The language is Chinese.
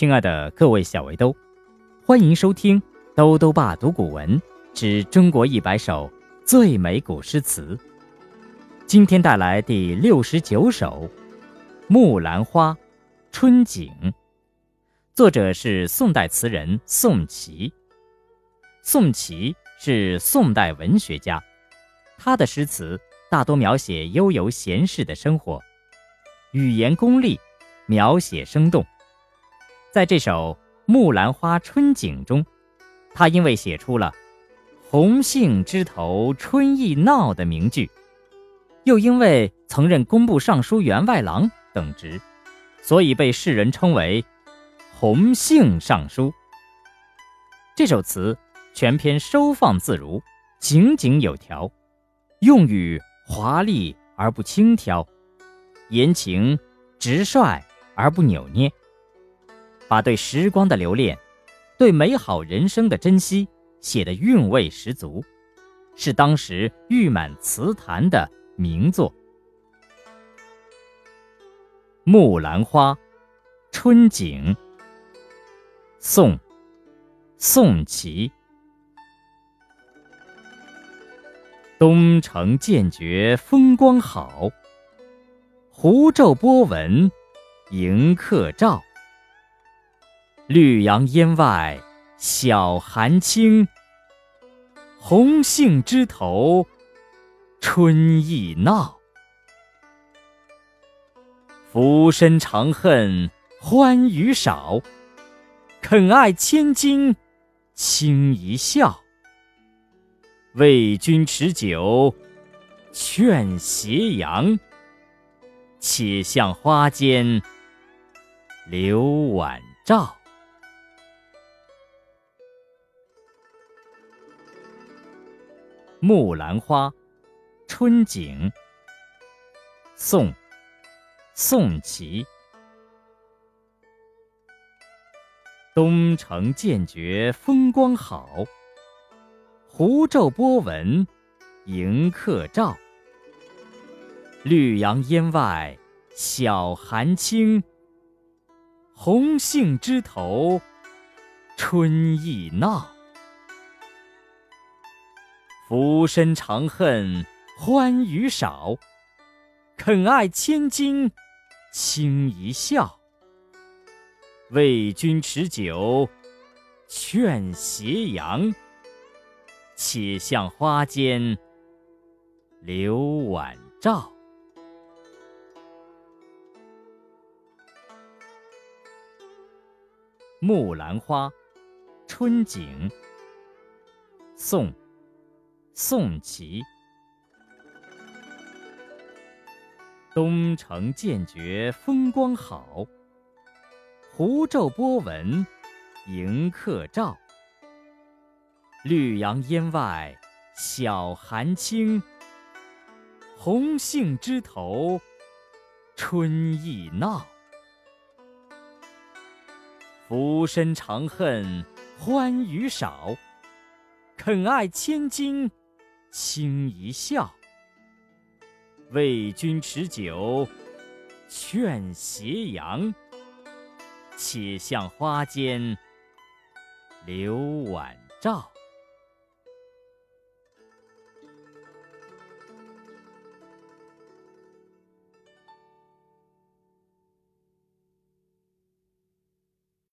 亲爱的各位小围兜，欢迎收听《兜兜爸读古文之中国一百首最美古诗词》。今天带来第六十九首《木兰花·春景》，作者是宋代词人宋祁。宋祁是宋代文学家，他的诗词大多描写悠游闲适的生活，语言功丽，描写生动。在这首《木兰花春景》中，他因为写出了“红杏枝头春意闹”的名句，又因为曾任工部尚书员外郎等职，所以被世人称为“红杏尚书”。这首词全篇收放自如，井井有条，用语华丽而不轻佻，言情直率而不扭捏。把对时光的留恋，对美好人生的珍惜写得韵味十足，是当时誉满词坛的名作。《木兰花·春景》宋·宋祁。东城渐觉风光好，湖皱波纹迎客照。绿杨烟外晓寒轻，红杏枝头春意闹。浮生长恨欢娱少，肯爱千金轻一笑。为君持酒劝斜阳，且向花间留晚照。《木兰花·春景》宋·宋祁。东城渐觉风光好，湖皱波纹迎客照。绿杨烟外晓寒轻，红杏枝头春意闹。浮生长恨欢娱少，肯爱千金轻一笑。为君持酒劝斜阳，且向花间留晚照。《木兰花·春景》宋。宋祁。东城渐觉风光好，湖皱波纹迎客照。绿杨烟外晓寒轻，红杏枝头春意闹。浮生长恨欢娱少，肯爱千金。轻一笑，为君持酒劝斜阳，且向花间留晚照。